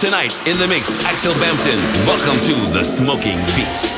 Tonight in the mix. Axel Bampton. Welcome to the Smoking Beats.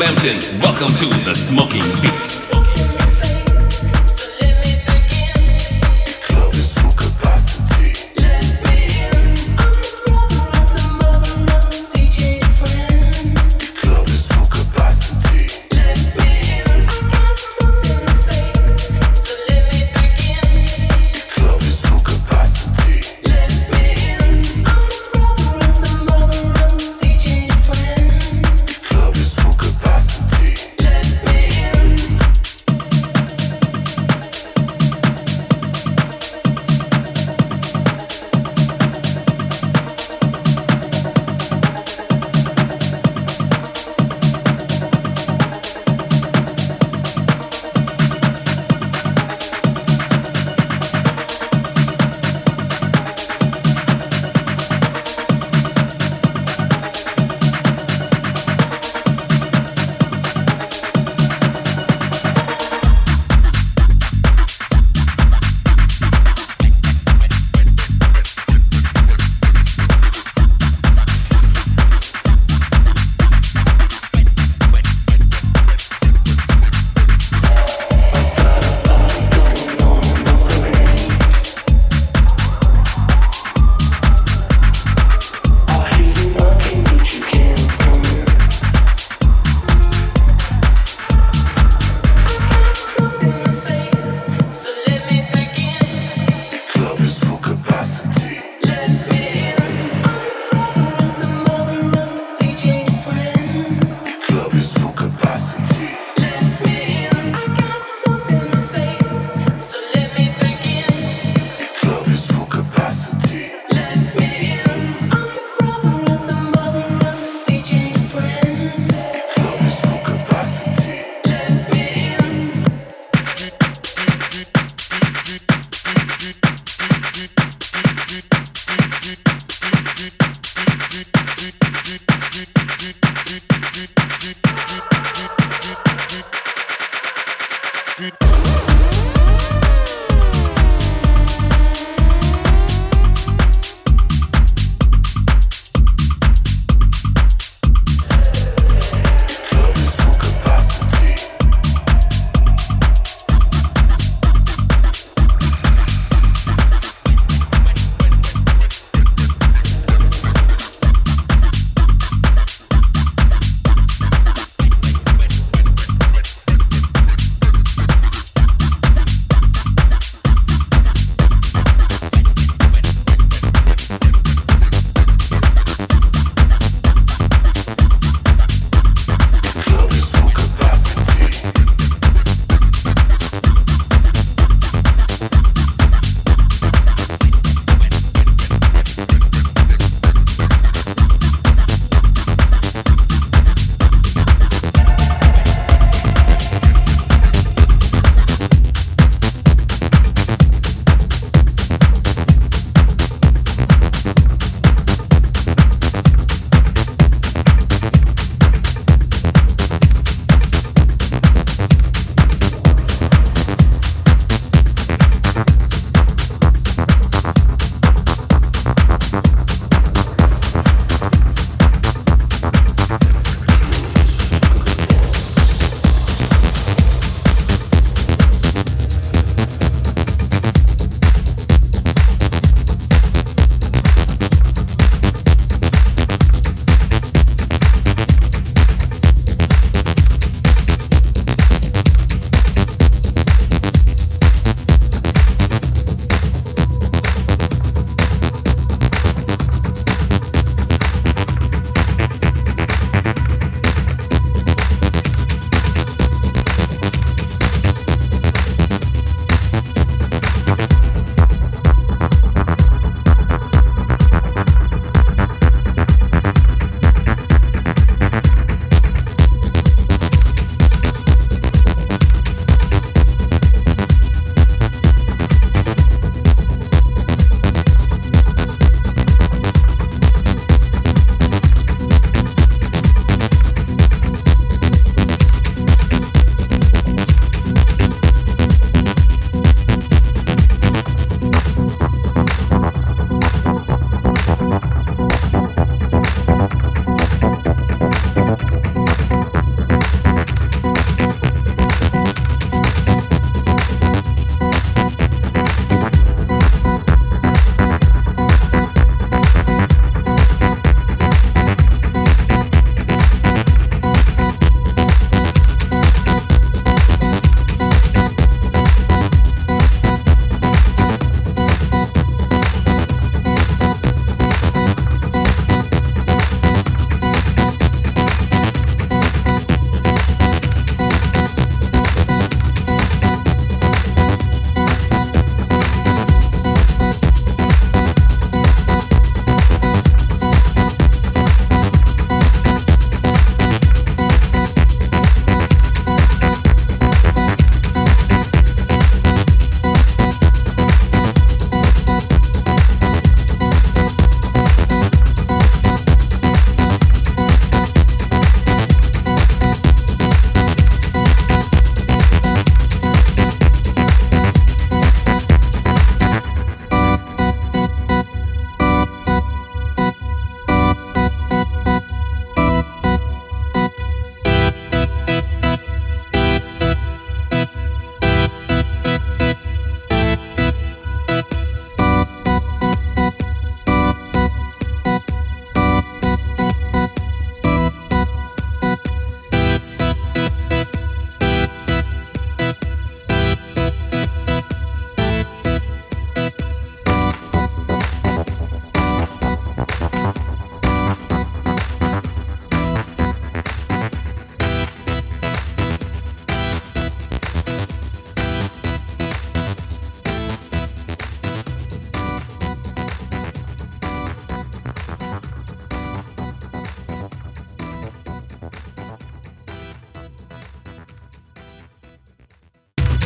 Bampton, welcome to the Smoking Beats.